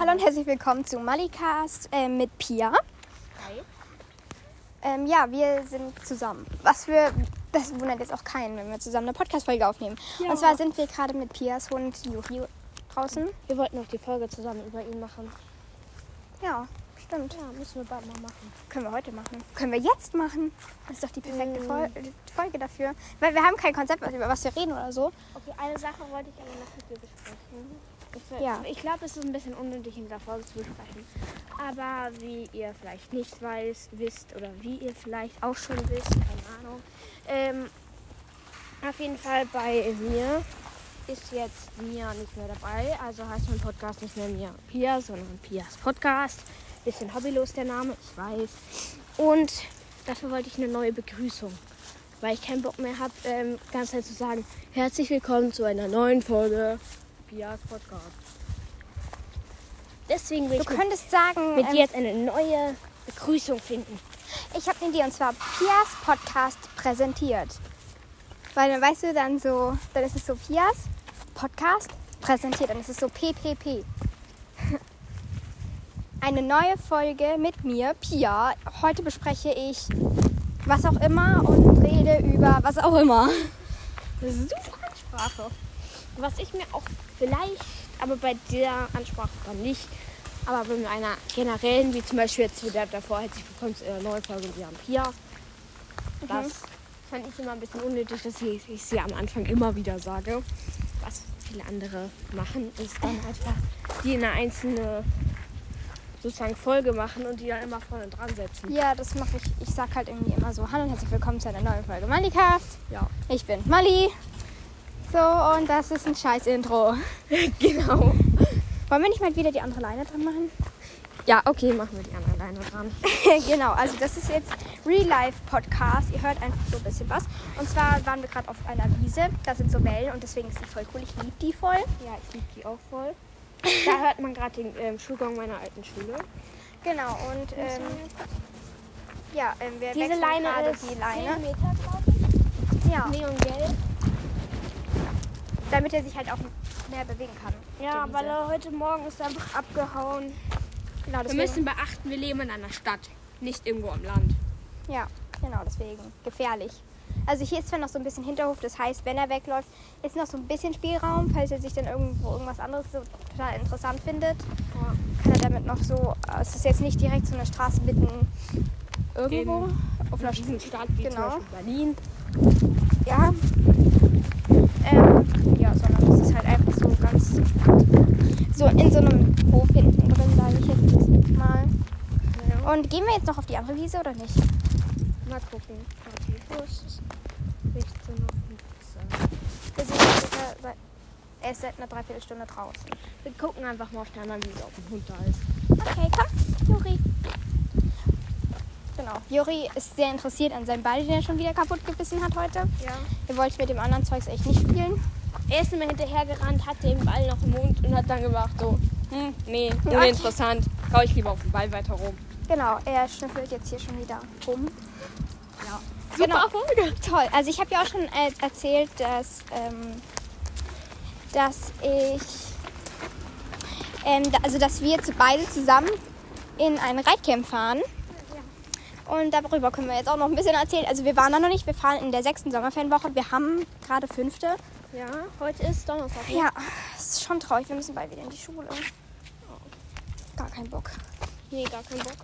Hallo und herzlich willkommen zu Malicast äh, mit Pia. Hi. Ähm, ja, wir sind zusammen. Was für, das wundert jetzt auch keinen, wenn wir zusammen eine Podcast-Folge aufnehmen. Ja. Und zwar sind wir gerade mit Pias Hund Juri draußen. Wir wollten noch die Folge zusammen über ihn machen. Ja, stimmt. Ja, müssen wir bald mal machen. Können wir heute machen. Können wir jetzt machen. Das ist doch die perfekte Mm. Fol Folge dafür. Weil wir haben kein Konzept, über was wir reden oder so. Okay, eine Sache wollte ich aber noch mit dir besprechen. Ja. ich glaube, es ist ein bisschen unnötig in dieser Folge zu besprechen. Aber wie ihr vielleicht nicht weiß, wisst oder wie ihr vielleicht auch schon wisst, keine Ahnung. Ähm, auf jeden Fall bei mir ist jetzt Mia nicht mehr dabei. Also heißt mein Podcast nicht mehr Mia Pia, sondern Pias Podcast. Bisschen hobbylos der Name, ich weiß. Und dafür wollte ich eine neue Begrüßung. Weil ich keinen Bock mehr habe, ähm, die ganze Zeit zu sagen, herzlich willkommen zu einer neuen Folge Pias Podcast. Deswegen will Du ich mit, könntest sagen, mit ähm, dir jetzt eine neue Begrüßung finden. ich habe eine Idee und zwar Pias Podcast präsentiert. Weil dann weißt du dann so, dann ist es so Pias Podcast präsentiert, dann ist es so PPP. Eine neue Folge mit mir, Pia. Heute bespreche ich was auch immer und rede über was auch immer. Super Ansprache. Was ich mir auch vielleicht, aber bei der Ansprache dann nicht, aber bei einer generellen, wie zum Beispiel jetzt wieder davor, herzlich willkommen zu einer neuen Folge haben Pia. Das fand ich immer ein bisschen unnötig, dass ich, ich sie am Anfang immer wieder sage. Was viele andere machen, ist dann einfach die in eine einzelne sozusagen Folge machen und die dann immer vorne dran setzen. Ja, das mache ich. Ich sag halt irgendwie immer so, hallo und herzlich willkommen zu einer neuen Folge Malicast. Ja. Ich bin Mali. So, und das ist ein scheiß Intro. Genau. Wollen wir nicht mal wieder die andere Leine dran machen? Ja, okay, machen wir die andere Leine dran. genau, also das ist jetzt Real Life Podcast. Ihr hört einfach so ein bisschen was. Und zwar waren wir gerade auf einer Wiese. Da sind so Wellen und deswegen ist die voll cool. Ich liebe die voll. Ja, ich liebe die auch voll. Da hört man gerade den ähm, Schulgang meiner alten Schule. Genau, und ähm, ja, ähm, wir Diese Leine gerade ist die 10 Leine. Meter, glaube ich. Ja, Neongelb. Damit er sich halt auch mehr bewegen kann. Ja, weil er heute Morgen ist einfach abgehauen. Genau, Wir deswegen, müssen beachten, wir leben in einer Stadt, nicht irgendwo am Land. Ja, genau, deswegen. Gefährlich. Also hier ist zwar noch so ein bisschen Hinterhof, das heißt, wenn er wegläuft, ist noch so ein bisschen Spielraum, falls er sich dann irgendwo irgendwas anderes so total interessant findet. Kann er damit noch so, äh, es ist jetzt nicht direkt so eine Straße mitten irgendwo auf einer Stadt wie Genau. zum Beispiel Berlin. Ja. Ähm, ja, sondern das ist halt einfach so ganz so in so einem Hof hinten drin, sage ich jetzt mal. Und gehen wir jetzt noch auf die andere Wiese oder nicht? Mal gucken. Okay, wo ist es? 16 Uhr. Wir sind jetzt seit, er ist seit einer Dreiviertelstunde draußen. Wir gucken einfach mal auf der anderen Wiese, ob ein Hund da ist. Okay, komm, Juri. Genau, Juri ist sehr interessiert an seinem Ball, den er schon wieder kaputt gebissen hat heute. Ja. Er wollte mit dem anderen Zeugs echt nicht spielen. Er ist immer hinterhergerannt, hat den Ball noch im Mund und hat dann gemacht so, hm, nee, uninteressant. Hau ich lieber auf den Ball weiter rum. Genau, er schnüffelt jetzt hier schon wieder rum. Ja. Genau. Folge. Toll. Also ich habe ja auch schon äh, erzählt, dass, ähm, dass ich, ähm, also dass wir zu beide zusammen in ein Reitcamp fahren. Und darüber können wir jetzt auch noch ein bisschen erzählen. Also wir waren da noch nicht, wir fahren in der sechsten Sommerferienwoche. Wir haben gerade fünfte. Ja, heute ist Donnerstag. ne? Ja, es ist schon traurig, wir müssen bald wieder in die Schule. Gar keinen Bock. Nee, gar keinen Bock.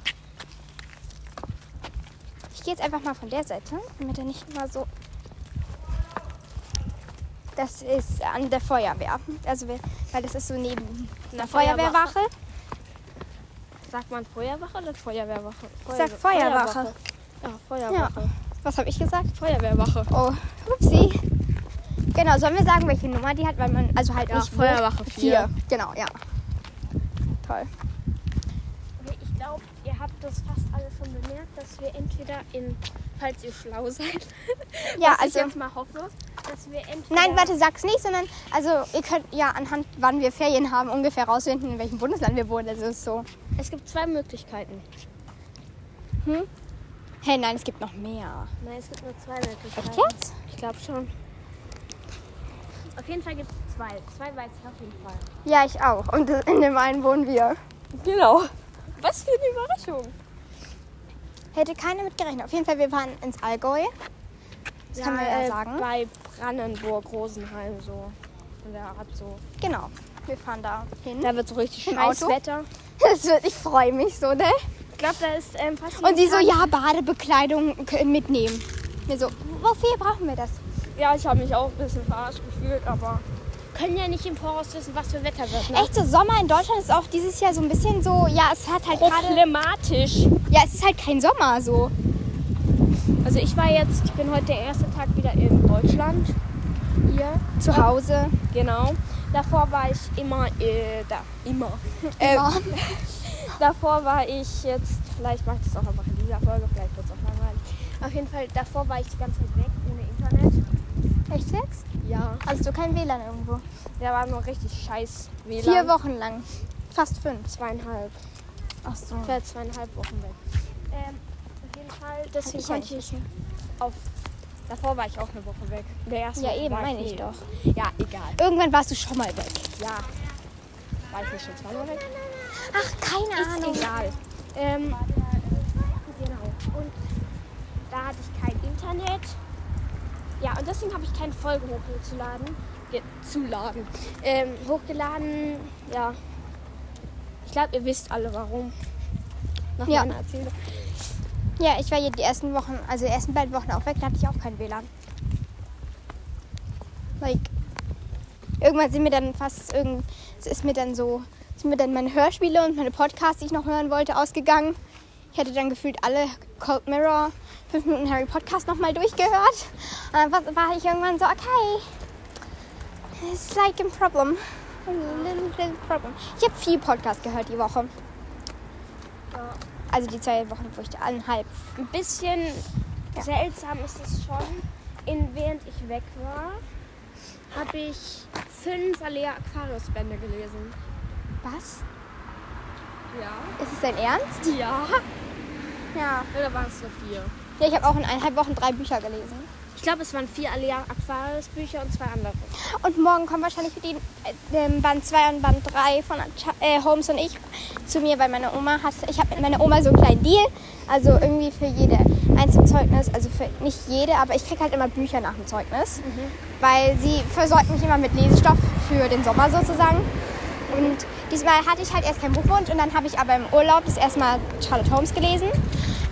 Ich gehe jetzt einfach mal von der Seite, damit er nicht immer so. Das ist an der Feuerwehr. Also, weil das ist so neben der Feuerwehrwache. Sagt man Feuerwache oder Feuerwehrwache? Ich sag Feuerwache. Ja, Feuerwache. Was habe ich gesagt? Feuerwehrwache. Oh, upsie. Genau, sollen wir sagen, welche Nummer die hat? Weil man, also halt Ja, nicht Feuerwache vier. Genau, ja. Toll. Okay, ich glaube, ihr habt das fast alle schon bemerkt, dass wir entweder in, falls ihr schlau seid, Ja, was also. ich jetzt mal hoffe, dass wir entweder... Nein, warte, sag's nicht, sondern also ihr könnt ja anhand, wann wir Ferien haben, ungefähr rausfinden, in welchem Bundesland wir wohnen. Also ist so. Es gibt zwei Möglichkeiten. Hey, nein, es gibt noch mehr. Nein, es gibt nur zwei Möglichkeiten. Echt jetzt? Ich glaube schon. Auf jeden Fall gibt es zwei. Zwei weiß ich auf jeden Fall. Ja, ich auch. Und in dem einen wohnen wir. Genau. Was für eine Überraschung. Hätte keiner mit gerechnet. Auf jeden Fall, wir fahren ins Allgäu. Das kann man ja äh, sagen. Bei Brandenburg, Rosenheim so. In der Art so. Genau. Wir fahren da hin. Da wird so richtig scheiß? Wetter. Das wird, ich freue mich so, ne? Ich glaube, da ist ähm, fast Und sie so, ja, Badebekleidung können mitnehmen. Mir so, wofür brauchen wir das? Ja, ich habe mich auch ein bisschen verarscht gefühlt, aber können ja nicht im Voraus wissen, was für Wetter wird. Ne? Echt, so Sommer in Deutschland ist auch dieses Jahr so ein bisschen so, ja, es hat halt gerade, Problematisch. ja, es ist halt kein Sommer so. Also ich war jetzt, ich bin heute der erste Tag wieder in Deutschland. Hier. Zu Hause. Genau. Davor war ich immer äh, da. Immer. Immer. Davor war ich jetzt, vielleicht mache ich das auch einfach in dieser Folge, vielleicht wird es auch langweilig. Auf jeden Fall, davor war ich die ganze Zeit weg, ohne Internet. Echt jetzt? Ja. Also du kein WLAN irgendwo. Da war nur richtig scheiß WLAN. Vier Wochen lang. Fast fünf. Zweieinhalb. Ach so. Ich jetzt zweieinhalb Wochen weg. Ähm, auf jeden Fall, deswegen Ich ja konnte ich auf. Davor war ich auch eine Woche weg. Der erste Ja, Woche eben, meine ich nie. doch. Ja, egal. Irgendwann warst du schon mal weg. Ja. War ich nicht schon zweimal weg? Ach, keine Ist egal. Ähm, genau. Und da hatte ich kein Internet. Ja, und deswegen habe ich keine Folge hochgeladen. Ge zu laden. Ähm, hochgeladen, ja. Ich glaube, ihr wisst alle warum. Nach Ja. meiner Erzählung. Ja, ich war hier die ersten Wochen, also die ersten beiden Wochen auch weg, da hatte ich auch kein WLAN. Like, irgendwann sind mir dann fast irgend, es ist mir dann so, sind mir dann meine Hörspiele und meine Podcasts, die ich noch hören wollte, ausgegangen. Ich hatte dann gefühlt alle Cold Mirror, 5 Minuten Harry Podcast nochmal durchgehört. Und dann war- ich irgendwann so, okay, it's like a problem. A little, little problem. Ich habe viel Podcast gehört die Woche. Also die zwei Wochen, wo ich da eineinhalb Ein bisschen seltsam ist es schon. In, während ich weg war, habe ich fünf Alea Aquarius Bände gelesen. Was? Ja. Ist es dein Ernst? Ja. Ja. Oder waren es nur vier? Ja, ich habe auch in eineinhalb Wochen drei Bücher gelesen. Ich glaube, es waren vier Alea Aquarius Bücher und zwei andere. Und morgen kommen wahrscheinlich die äh, ähm, Band 2 und Band 3 von äh, Holmes und ich zu mir, weil meine Oma hat, ich habe mit meiner Oma so einen kleinen Deal. Also irgendwie für jede Einzelzeugnis, also für nicht jede, aber ich kriege halt immer Bücher nach dem Zeugnis. Weil sie versorgt mich immer mit Lesestoff für den Sommer sozusagen. Und diesmal hatte ich halt erst keinen Buchwunsch und dann habe ich aber im Urlaub das erste Mal Charlotte Holmes gelesen.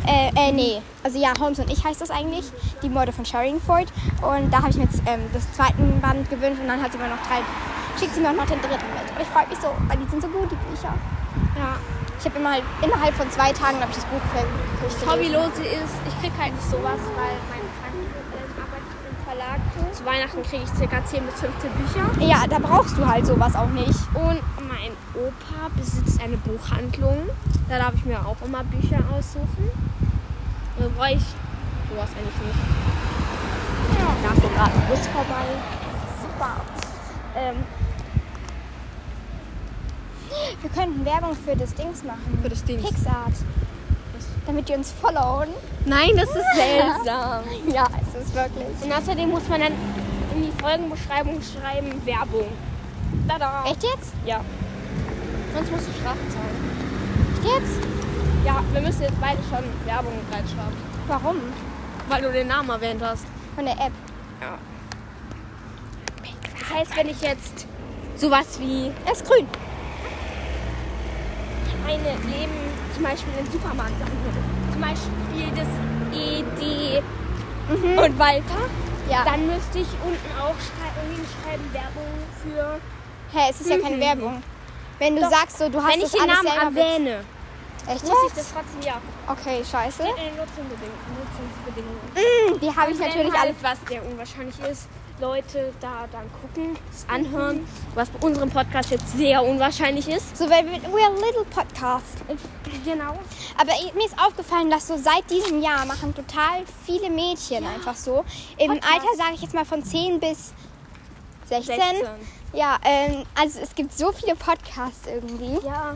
Äh, äh, nee, also ja, Holmes und ich heißt das eigentlich, die Morde von Sherringford. Und da habe ich mir jetzt ähm, das zweiten Band gewünscht und dann hat sie mir noch drei, schickt sie mir noch den dritten mit. Und ich freue mich so, weil die sind so gut, die Bücher. Ja. Ich habe immer halt, innerhalb von zwei Tagen habe ich das Buch fertig gelesen. Hobbylose ist, ich krieg halt nicht sowas, weil meine äh, arbeitet im Verlag. Zu Weihnachten kriege ich ca. 10 bis 15 Bücher. Ja, da brauchst du halt sowas auch nicht. Und mein Opa besitzt eine Buchhandlung. Da darf ich mir auch immer Bücher aussuchen. Da brauche ich sowas eigentlich nicht. Ja. Da so gerade ein Bus vorbei. Super. Ähm, Wir könnten Werbung für das Dings machen. Für das Dings? Pixart. Damit die uns followen. nein, das ist seltsam. Ja, es ist wirklich. Und außerdem muss man dann in die Folgenbeschreibung schreiben Werbung. Tada. Echt jetzt? Ja. Sonst musst du Strafe zahlen. Echt jetzt? Ja, wir müssen jetzt beide schon Werbung reinschreiben. Warum? Weil du den Namen erwähnt hast. Von der App. Ja. Das heißt, wenn ich jetzt sowas wie Er ist grün. eine Leben zum Beispiel im Supermarkt sagen würde, zum Beispiel das ED und Walter, Ja. dann müsste ich unten auch schrei hinschreiben Werbung für... Hä, es ist ja keine Werbung. Wenn du Doch. sagst, so, du hast wenn ich das den alles Namen erwähne, Echt muss ich das trotzdem, ja, Okay, scheiße. in den Nutzungsbedingungen. Hm, Die habe ich natürlich halt alle. was sehr unwahrscheinlich ist, Leute da dann gucken, es anhören, was bei unserem Podcast jetzt sehr unwahrscheinlich ist. So, weil wir, we're a little podcast. Genau. Aber ich- mir ist aufgefallen, dass so seit diesem Jahr machen total viele Mädchen einfach so. Im Podcast. Alter sage ich jetzt mal von 10 bis 16. 16. Ja, ähm, also es gibt so viele Podcasts irgendwie. Ja.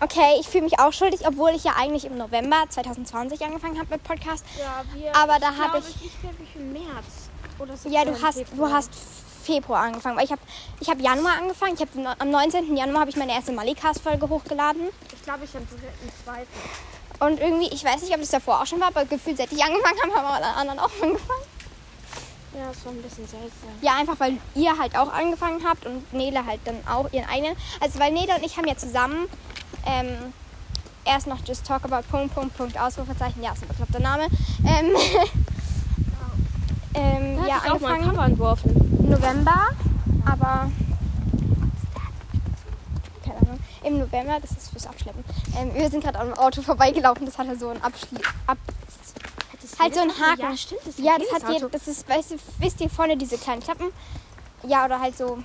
Okay, ich fühle mich auch schuldig, obwohl ich ja eigentlich im November 2020 angefangen habe mit Podcast. Ja, wir, Aber da ich hab glaube, ich- Ich glaube, ich im März. Ja, du hast, du hast Februar angefangen, weil ich habe ich hab Januar angefangen. Ich hab, am 19. Januar habe ich meine erste Malikas-Folge hochgeladen. Ich glaube, ich am dritten, zweiten. Und irgendwie, ich weiß nicht, ob das davor auch schon war, aber gefühlt, seit ich angefangen habe, haben alle anderen auch angefangen. Ja, das war ein bisschen seltsam. Ja, einfach weil ihr halt auch angefangen habt und Nele halt dann auch ihren eigenen. Also weil Nele und ich haben ja zusammen ähm, erst noch Just Talk About Punkt, Punkt, Punkt, Ausrufezeichen. Ja, ist ein bekloppter Name. Ähm, ähm, ja, ich auch mal angefangen Cover entworfen. im November, aber keine Ahnung, im November, das ist fürs Abschleppen. Ähm, wir sind gerade am Auto vorbeigelaufen, das hatte so ein Abschli ab halt so ein Haken. Ja, stimmt. Das Ja, das hat Auto. das ist, weißt du, wisst ihr vorne diese kleinen Klappen? Ja, oder halt so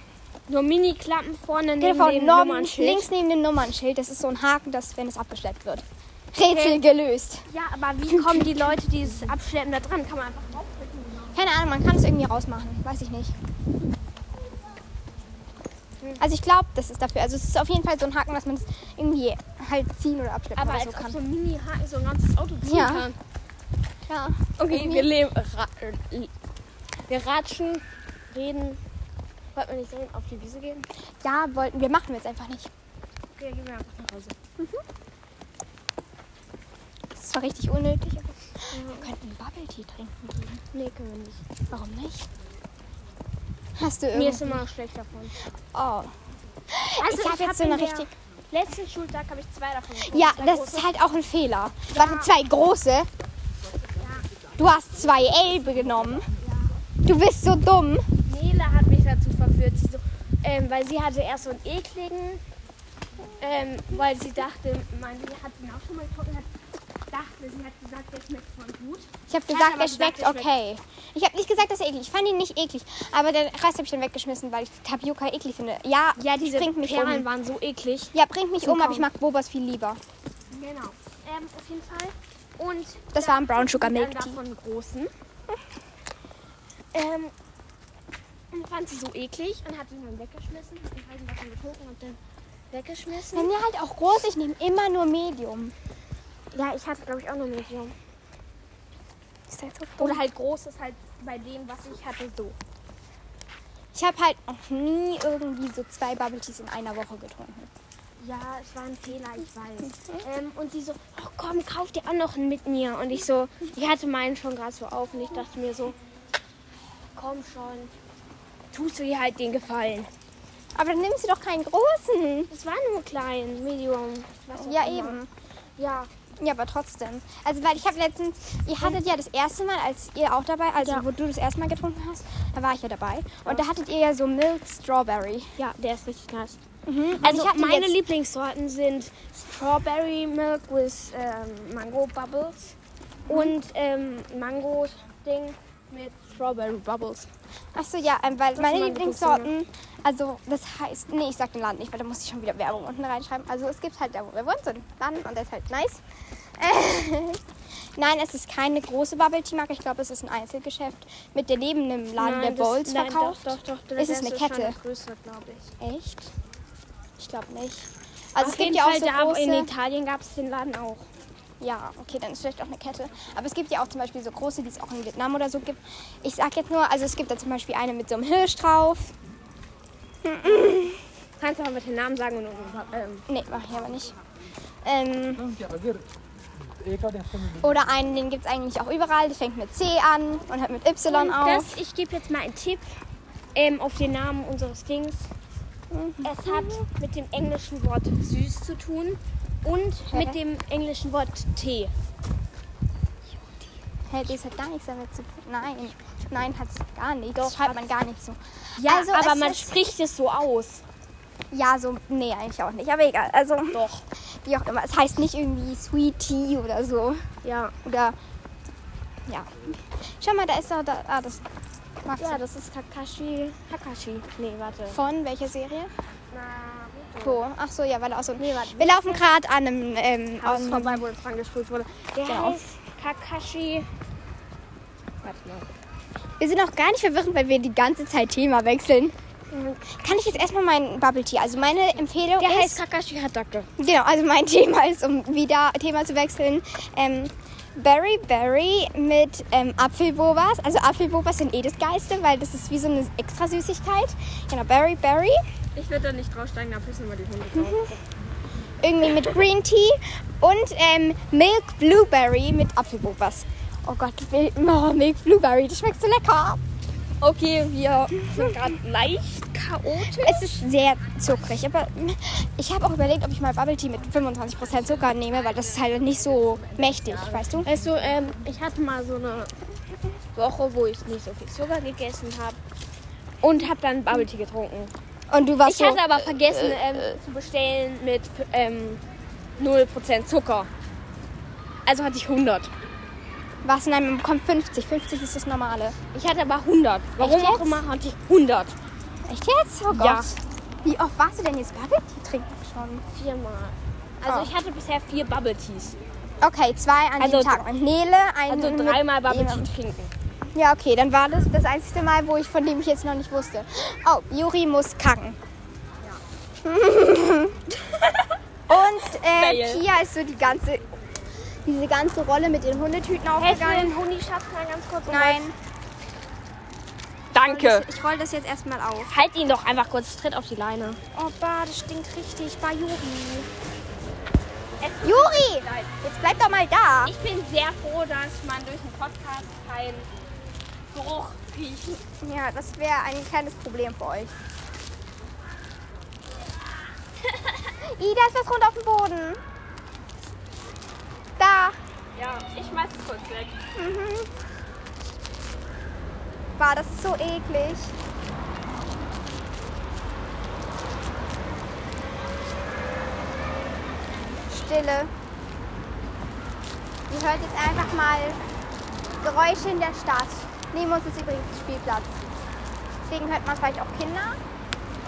Nur Mini-Klappen vorne neben genau, dem Norm, Nummernschild. links neben dem Nummernschild. Das ist so ein Haken, das, wenn es abgeschleppt wird. Rätsel gelöst. Ja, aber wie kommen die Leute, die es abschleppen, da dran? Kann man einfach draufdrücken. Keine Ahnung, man kann es irgendwie rausmachen. Weiß ich nicht. Also ich glaube, das ist dafür. Also es ist auf jeden Fall so ein Haken, dass man es irgendwie halt ziehen oder abschleppen Aber oder so kann. so ein Mini-Haken so ein ganzes Auto ziehen Ja. kann. Ja. Okay, Irgendwie- wir leben. Ra wir ratschen, reden. Wollten wir nicht sehen, auf die Wiese gehen? ja, wollten wir, machen wir jetzt einfach nicht. Okay, gehen wir einfach nach Hause. Das ist zwar richtig unnötig, wir könnten Bubble Tea trinken gehen. Nee, können wir nicht. Warum nicht? Hast du Mir irgendwie... ist immer schlecht davon. Oh. Also, ich habe jetzt so in eine richtig... Letzten Schultag habe ich zwei davon getrunken. Ja, Zwei das große. ist halt auch ein Fehler. Warte, zwei große. Du hast zwei Elbe genommen. Du bist so dumm. Nele hat mich dazu verführt, sie so, ähm, weil sie hatte erst so einen ekligen, ähm, weil sie dachte, sie hat ihn auch schon mal getrunken, hat, dachte, sie hat gesagt, der schmeckt voll gut. Ich habe gesagt, er gesagt, schmeckt schmeckt- okay. Ich habe nicht gesagt, dass er eklig. Ich fand ihn nicht eklig. Aber den Rest habe ich dann weggeschmissen, weil ich Tapioca eklig finde. Ja, Ja, diese bringt mich Perlen um. waren so eklig. Ja, bringt mich Zum um, aber ich mag Bobas viel lieber. Genau. Ähm, auf jeden Fall. Und Das da war ein Brown Sugar Milk Tea. davon großen. Ähm, und fand sie so eklig und hat ihn dann weggeschmissen. Und halt davon getrunken und dann weggeschmissen. Wenn mir halt auch groß, ich nehme immer nur Medium. Ja, ich hatte glaube ich auch nur Medium. Ist halt so. Oder halt groß ist halt bei dem, was ich hatte, so. Ich habe halt noch nie irgendwie so zwei Bubble Teas in einer Woche getrunken. Ja, es war ein Fehler, ich weiß. Ähm, und sie so, oh komm, kauf dir auch noch einen mit mir. Und ich so, ich hatte meinen schon gerade so auf und ich dachte mir so, komm schon, tust du ihr halt den Gefallen. Aber dann nimmst du doch keinen großen. Es war nur klein, Medium. Ja, eben. Ja, Ja, aber trotzdem. Also, weil ich habe letztens, ihr hattet ja das erste Mal, als ihr auch dabei, also Ja. wo du das erste Mal getrunken hast, da war ich ja dabei. Und da hattet ihr ja so Milk Strawberry. ja, der ist richtig nice. Und Also ich hatte meine Lieblingssorten sind Strawberry Milk with ähm, Mango Bubbles und ähm, Mango Ding mit Strawberry Bubbles. Achso, ja, ähm, weil meine meine Lieblingssorten, also das heißt, nee, ich sag den Laden nicht, weil da muss ich schon wieder Werbung unten reinschreiben. Also es gibt halt da, wo wir wohnen, so einen Laden und der ist halt nice. Nein, es ist keine große Bubble Tea Marke. Ich glaube, es ist ein Einzelgeschäft mit der neben einem Laden, der das- Bowls nein, verkauft. Doch, doch, doch. Ist es eine Kette? Größer, glaube ich. Echt? Ich glaube nicht. Also Auf es gibt ja auch Fall so da große. in Italien gab es den Laden auch. Ja, okay, dann ist vielleicht auch eine Kette. Aber es gibt ja auch zum Beispiel so große, die es auch in Vietnam oder so gibt. Ich sag jetzt nur, also es gibt da zum Beispiel eine mit so einem Hirsch drauf. Kannst du mal mit den Namen sagen und unseren ähm. Nee, mach ich aber nicht. Ähm, oder einen, den gibt es eigentlich auch überall. Der fängt mit C an und hört mit Y und auf. Das, ich gebe jetzt mal einen Tipp ähm, auf den Namen unseres Dings. Mhm. Es hat mit dem englischen Wort süß zu tun und Hä? mit dem englischen Wort Tee. Hey, das hat gar nichts damit zu tun. Nein, nein, hat es gar nicht. Doch, hat's. man gar nicht so. Ja, Also, aber man spricht es so aus. Ja, so, nee, eigentlich auch nicht. Aber egal. Also, Doch. wie auch immer. Es heißt nicht irgendwie Sweet Tea oder so. Ja. Oder, ja. Schau mal, da ist doch, da, ah, das magst Ja, du. das ist Kakashi. Kakashi. Nee, warte. Von welcher Serie? Naruto. Wo? Ach so, ja, weil er auch so. Nee, warte. Wir laufen gerade an einem. Ähm, Haus vorbei, wo es angespult wurde. Der Genau. heißt Kakashi. Warte mal. wir sind auch gar nicht verwirrend, weil wir die ganze Zeit Thema wechseln. Kann ich jetzt erstmal meinen Bubble Tea? Also meine Empfehlung Der ist. heißt Kakashi Hatake. Genau, also mein Thema ist, um wieder Thema zu wechseln. Ähm, Berry Berry mit ähm, Apfelbobas. Also Apfelbobas sind eh das Geilste, weil das ist wie so eine extra Süßigkeit. Genau, Berry Berry. Ich würde da nicht draufsteigen, da pissen wir die Hunde drauf. Irgendwie mit Green Tea. Und ähm, Milk Blueberry mit Apfelbobas. Oh Gott, oh, Milk Blueberry, das schmeckt so lecker. Okay, wir sind gerade leicht chaotisch. Es ist sehr zuckrig, aber ich habe auch überlegt, ob ich mal Bubble Tea mit 25% Zucker nehme, weil das ist halt nicht so mächtig, weißt du? Weißt du, ähm, ich hatte mal so eine Woche, wo ich nicht so viel Zucker gegessen habe und habe dann Bubble Tea getrunken. Und du warst Ich so, hatte aber vergessen ähm, zu bestellen mit ähm, 0% Zucker. Also hatte ich 100. was in einem bekommt 50. 50 ist das normale. Ich hatte aber 100. Warum Echt auch jetzt? immer hatte ich 100. Echt jetzt? Oh Gott. Ja. Wie oft warst du denn jetzt Bubble Tea trinken schon? Viermal. Also Oh. ich hatte bisher vier Bubble Teas. Okay, zwei an Also jedem Tag. Und Nele, ein Also dreimal Bubble Tea trinken. Ja, okay, dann war das das einzige Mal, wo ich von dem ich jetzt noch nicht wusste. Oh, Juri muss kacken. Und äh. Pia ist so die ganze, diese ganze Rolle mit den Hundetüten aufgegangen. den Hundischaft mal ganz kurz? Nein, Danke. ich, ich roll das jetzt erstmal auf. Halt ihn doch einfach kurz, tritt auf die Leine. Oh, bah, das stinkt richtig bei Juri. Juri, jetzt bleib doch mal da. Ich bin sehr froh, dass man durch den Podcast keinen Geruch riecht. Ja, das wäre ein kleines Problem für euch. Ih, da ist was rund auf dem Boden. Ja, ich schmeiß es kurz weg. Mhm. Bah, das ist so eklig. Stille. Ihr hört jetzt einfach mal Geräusche in der Stadt. Neben uns ist übrigens Spielplatz. Deswegen hört man vielleicht auch Kinder.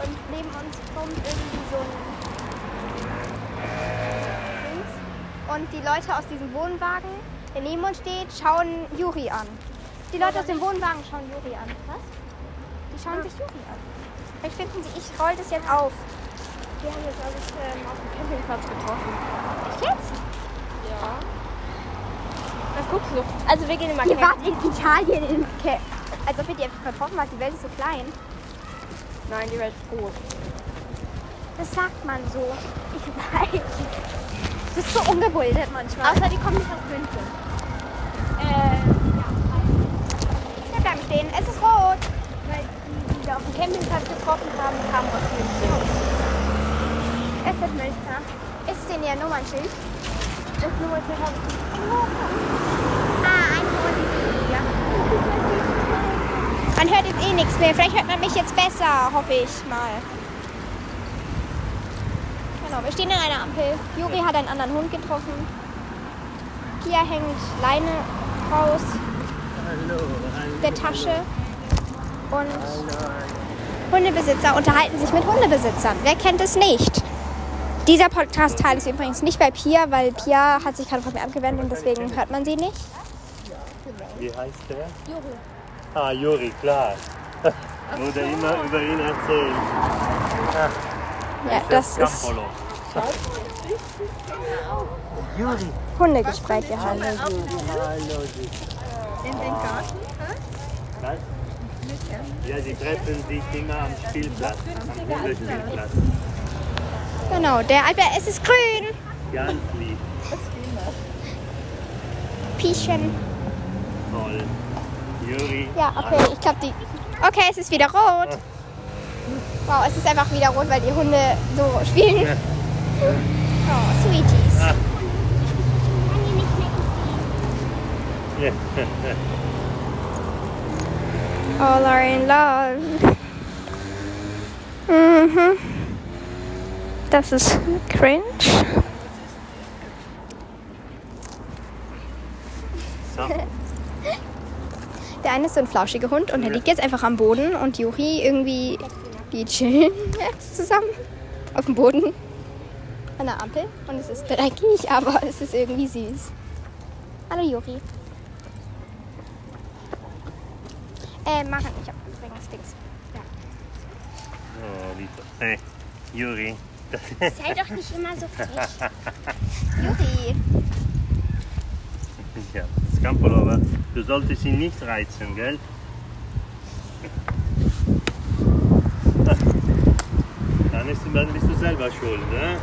Und neben uns kommt irgendwie so ein Dings. Und die Leute aus diesem Wohnwagen, der neben uns steht, schauen Juri an. Die Leute aus dem Wohnwagen schauen Juri an. Was? Die schauen sich Juri an. Vielleicht finden sie, ich roll das jetzt auf. Wir haben jetzt alles ähm, auf dem Campingplatz getroffen. Echt jetzt? Ja. Was guckst du? Also wir gehen immer Ihr wart in Italien in Ke Als ob ihr die einfach getroffen habt. Die Welt ist so klein. Nein, die Welt ist groß. Das sagt man so. Ich weiß. Das ist so ungebildet manchmal. Außer die kommen nicht aus München. Äh, ja, bleiben stehen. Es ist rot. Weil die, die wir auf dem Campingplatz getroffen haben, kamen aus München. Es ist Münchner. Ist in ihr Nummernschild? Das Nummer 2000. Ah, ein Hund. Ja. Man hört jetzt eh nichts mehr. Vielleicht hört man mich jetzt besser, hoffe ich mal. Genau, wir stehen in einer Ampel. Juri hat einen anderen Hund getroffen. Pia hängt Leine raus der Tasche. Und Hundebesitzer unterhalten sich mit Hundebesitzern. Wer kennt es nicht? Dieser Podcast-Teil ist übrigens nicht bei Pia, weil Pia hat sich gerade von mir abgewendet und deswegen hört man sie nicht. Wie heißt der? Juri. Ah, Juri, klar. Wurde immer über ihn erzählt. Ja, das ist. Juri. Hundegespräche halt. Hallo, Hallo, In den Garten? Was? Ja, sie treffen sich immer am Spielplatz, am Hundespielplatz. Genau, der Albert, es ist grün. Ganz lieb, Pieschen. toll. Juri. Ja, okay, ich glaube die. Okay, es ist wieder rot. Wow, es ist einfach wieder rot, weil die Hunde so spielen. Oh, Sweeties. Ah. All are in love. Mhm. Das ist cringe. So, Der eine ist so ein flauschiger Hund und der liegt jetzt einfach am Boden und Juri irgendwie, die chillen jetzt zusammen auf dem Boden an der Ampel und es ist dreckig, aber es ist irgendwie süß. Hallo Juri. Äh, machen, ich hab übrigens Dings. oh, wie toll. Hey, Juri. Sei doch nicht immer so frech. Juri. Ja, Scampolo, aber du solltest ihn nicht reizen, gell? Dann, ist, dann bist du selber schuld, ne?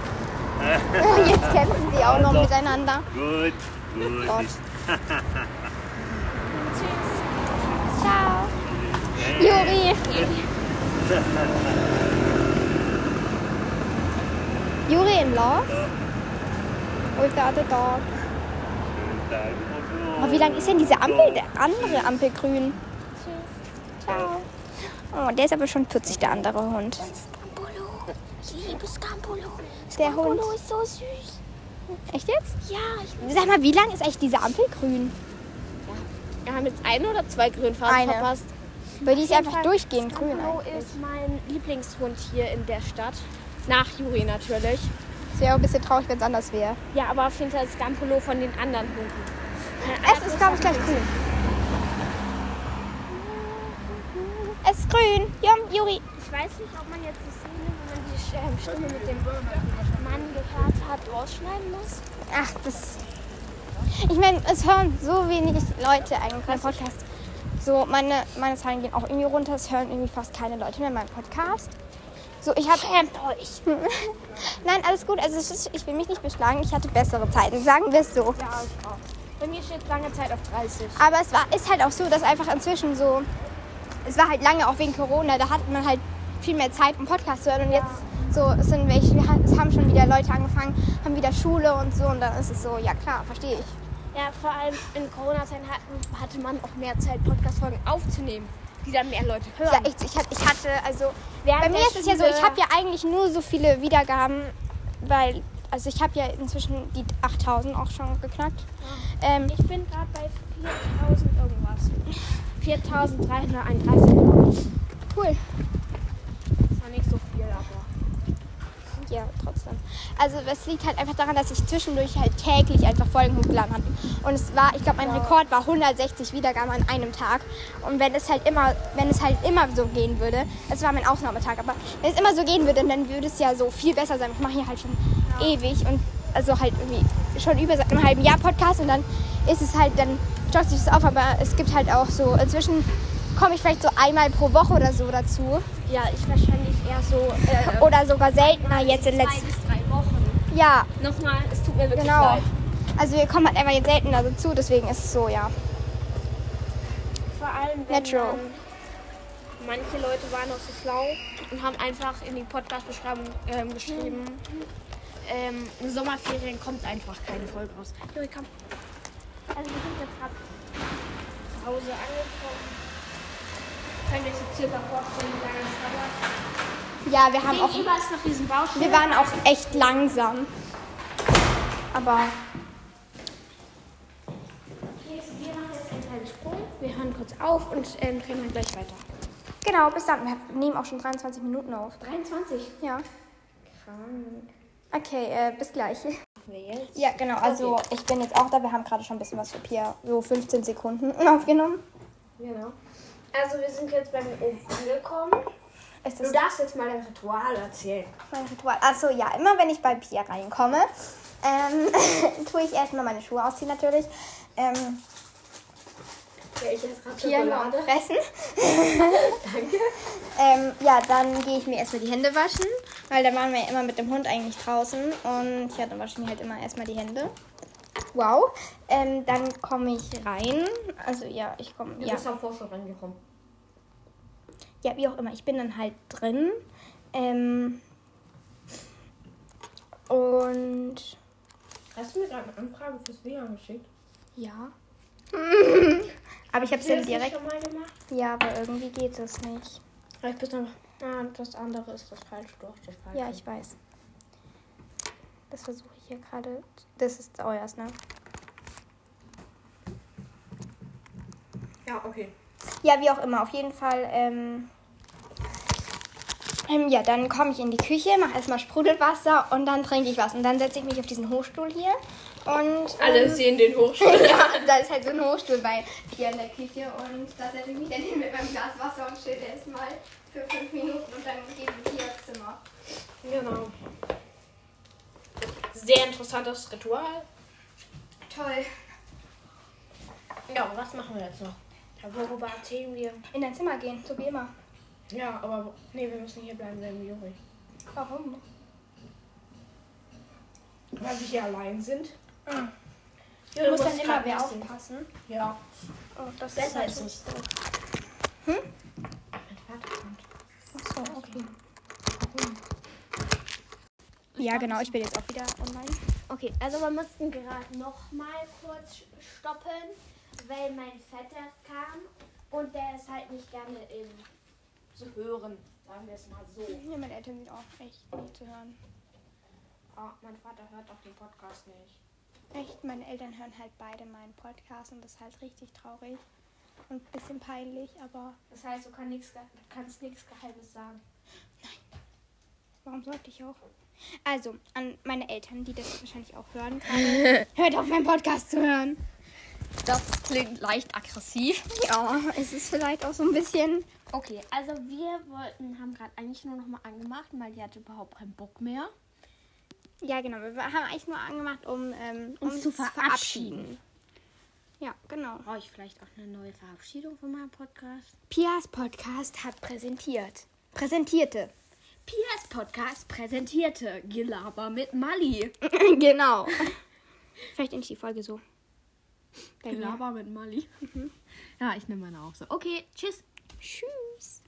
Jetzt kämpfen sie auch noch Also. miteinander. Gut, gut. Gott. Ciao. Juri. Juri in love? With the other dog. Oh, wie lang ist denn diese Ampel? Der andere Ampel grün. Ciao. Oh, der ist aber schon putzig, der andere Hund. Ich liebe Scampolo. Der Hund. ist so süß. Echt jetzt? Ja, ich Sag mal, wie lang ist eigentlich diese Ampel grün? Wir haben jetzt eine oder zwei Grünphasen Eine. verpasst. Weil die ist einfach Fall, durchgehend grün. Scampolo eigentlich. ist mein Lieblingshund hier in der Stadt. Nach Juri natürlich. Es wäre auch ein bisschen traurig, wenn es anders wäre. Ja, aber auf jeden Fall ist Scampolo von den anderen Hunden. Es ist, glaube ich, gleich grün. Es ist grün. Ja, Juri. Ich weiß nicht, ob man jetzt die Szene, die ähm, Stimme mit dem Mann gehört hat, rausschneiden muss. Ach, das. Ich meine, es hören so wenig Leute eigentlich meinen Podcast. So, meine, meine Zahlen gehen auch irgendwie runter. Es hören irgendwie fast keine Leute mehr meinen Podcast. So, ich habe. euch. Nein, alles gut. Also, ist, ich will mich nicht beschlagen. Ich hatte bessere Zeiten. Sagen wir es so. Ja, ich auch. Bei mir steht lange Zeit auf 30. Aber es war, ist halt auch so, dass einfach inzwischen so. Es war halt lange auch wegen Corona. Da hat man halt viel mehr Zeit, um Podcast zu hören. Und jetzt so es sind welche, es haben schon wieder Leute angefangen, haben wieder Schule und so. Und dann ist es so, ja klar, verstehe ich. Ja, vor allem in Corona-Zeiten hatte man auch mehr Zeit, Podcast-Folgen aufzunehmen, die dann mehr Leute hören. Ja, echt, ich, ich hatte, also Während bei mir ist es ja so, ich habe ja eigentlich nur so viele Wiedergaben, weil, also ich habe ja inzwischen die 8000 auch schon geknackt. Ähm, Ich bin gerade bei 4000 irgendwas. 4331, glaube ich. cool. Das war nicht so viel, aber. Ja, trotzdem. Also es liegt halt einfach daran, dass ich zwischendurch halt täglich einfach Folgen hochgeladen habe. Und es war, ich glaube, mein Rekord war 160 Wiedergaben an einem Tag. Und wenn es halt immer, wenn es halt immer so gehen würde, es war mein Ausnahmetag, aber wenn es immer so gehen würde, dann würde es ja so viel besser sein. Ich mache hier halt schon ewig und also halt irgendwie schon über seit einem halben Jahr Podcast und dann ist es halt, dann staut sich das auf, aber es gibt halt auch so, inzwischen komme ich vielleicht so einmal pro Woche oder so dazu. Ja, ich wahrscheinlich eher so. Äh, Oder sogar seltener jetzt in zwei letzter bis drei Wochen. Ja, Nochmal, es tut mir wirklich Genau. leid. Also wir kommen halt einfach jetzt seltener dazu, deswegen ist es so, ja. Vor allem, wenn Natural. dann manche Leute waren auch so schlau und haben einfach in die Podcast-Beschreibung ähm, geschrieben, ähm, in Sommerferien kommt einfach keine Folge raus. Juri, komm. Also wir sind jetzt gerade zu Hause angekommen. Könnt euch so circa vorstellen, wie lange es dauert? Ja, wir haben auch, Gegenüber ist noch diesen Baustelle. wir waren auch echt langsam. Aber Okay, so wir machen jetzt einen kleinen Sprung. Wir hören kurz auf und ähm, können dann gleich weiter. genau, bis dann. Wir nehmen auch schon 23 Minuten auf. 23. Ja. Krank. Okay, äh, bis gleich. Ja, genau. Also ich bin jetzt auch da. Wir haben gerade schon ein bisschen was für Pia, so 15 Sekunden aufgenommen. Genau. Also wir sind jetzt beim oben angekommen. Du darfst jetzt mal dein Ritual erzählen. mein Ritual? Achso, ja. Immer wenn ich bei Pia reinkomme, ähm, tue ich erstmal meine Schuhe ausziehen natürlich. Ähm, Ja, ich esse gerade fressen. Danke. Ähm, ja, dann gehe ich mir erstmal die Hände waschen, weil da waren wir ja immer mit dem Hund eigentlich draußen. Und ja, dann wasche ich mir halt immer erstmal die Hände. Wow. Ähm, dann komme ich rein. Also ja, ich komme. Du Ja. bist davor schon reingekommen. ja, wie auch immer. Ich bin dann halt drin. Ähm, und Hast du mir gerade eine Anfrage fürs WLAN geschickt? ja. aber ich habe es du dann nicht direkt. schon mal gemacht? Ja, aber irgendwie geht es nicht. Vielleicht bist du noch... Ah, das andere ist das falsche. Doch, das falsche. Ja, ich weiß. Das versuche ich hier gerade. Das ist euers, ne? Ja, okay. Ja, wie auch immer. Auf jeden Fall. Ähm, ähm, ja, dann komme ich in die Küche, mache erstmal Sprudelwasser und dann trinke ich was. Und dann setze ich mich auf diesen Hochstuhl hier. Und. Alle ähm, sehen den Hochstuhl. ja, da ist halt so ein Hochstuhl bei hier in der Küche. Und da setze ich mich dann hin mit meinem Glas Wasser und chill erstmal für fünf Minuten und dann gehen wir hier ins Zimmer. Genau. Sehr interessantes Ritual. Toll. Ja, was machen wir jetzt noch? Ja, worüber erzählen wir? In dein Zimmer gehen, so wie immer. Ja, aber nee, wir müssen hier bleiben, wenn wir Juri. Warum? Weil wir hier allein sind. Mhm. Ja, Du musst musst dann immer wer nicht sehen. aufpassen. Ja. Oh, das halt ist es so. Hm? Mein Vater kommt. Achso, okay. Ja, genau, ich bin jetzt auch wieder online. Okay, also wir mussten gerade noch mal kurz stoppen, weil mein Vetter kam und der ist halt nicht gerne in zu hören, sagen wir es mal so. Ja, meine Eltern sind auch echt nie zu hören. Ah, mein Vater hört doch den Podcast nicht. Echt, meine Eltern hören halt beide meinen Podcast und das ist halt richtig traurig. Und ein bisschen peinlich, aber Das heißt, du kannst nichts Geheimes sagen. Warum sollte ich auch? Also, an meine Eltern, die das wahrscheinlich auch hören gerade, hört auf, meinen Podcast zu hören. Das klingt leicht aggressiv. Ja, es ist vielleicht auch so ein bisschen. Okay, also wir wollten, haben gerade eigentlich nur noch mal angemacht, weil die hatte überhaupt keinen Bock mehr. Ja, genau, wir haben eigentlich nur angemacht, um ähm, Uns zu verabschieden. Ja, genau. Brauche ich vielleicht auch eine neue Verabschiedung von meinem Podcast? Pias Podcast hat präsentiert. Präsentierte. Pias Podcast präsentierte Gelaber mit Mali. genau. Vielleicht endlich die Folge so. Bei mir. Gelaber mit Mali. Ja, ich nehme meine auch so. Okay, tschüss. Tschüss.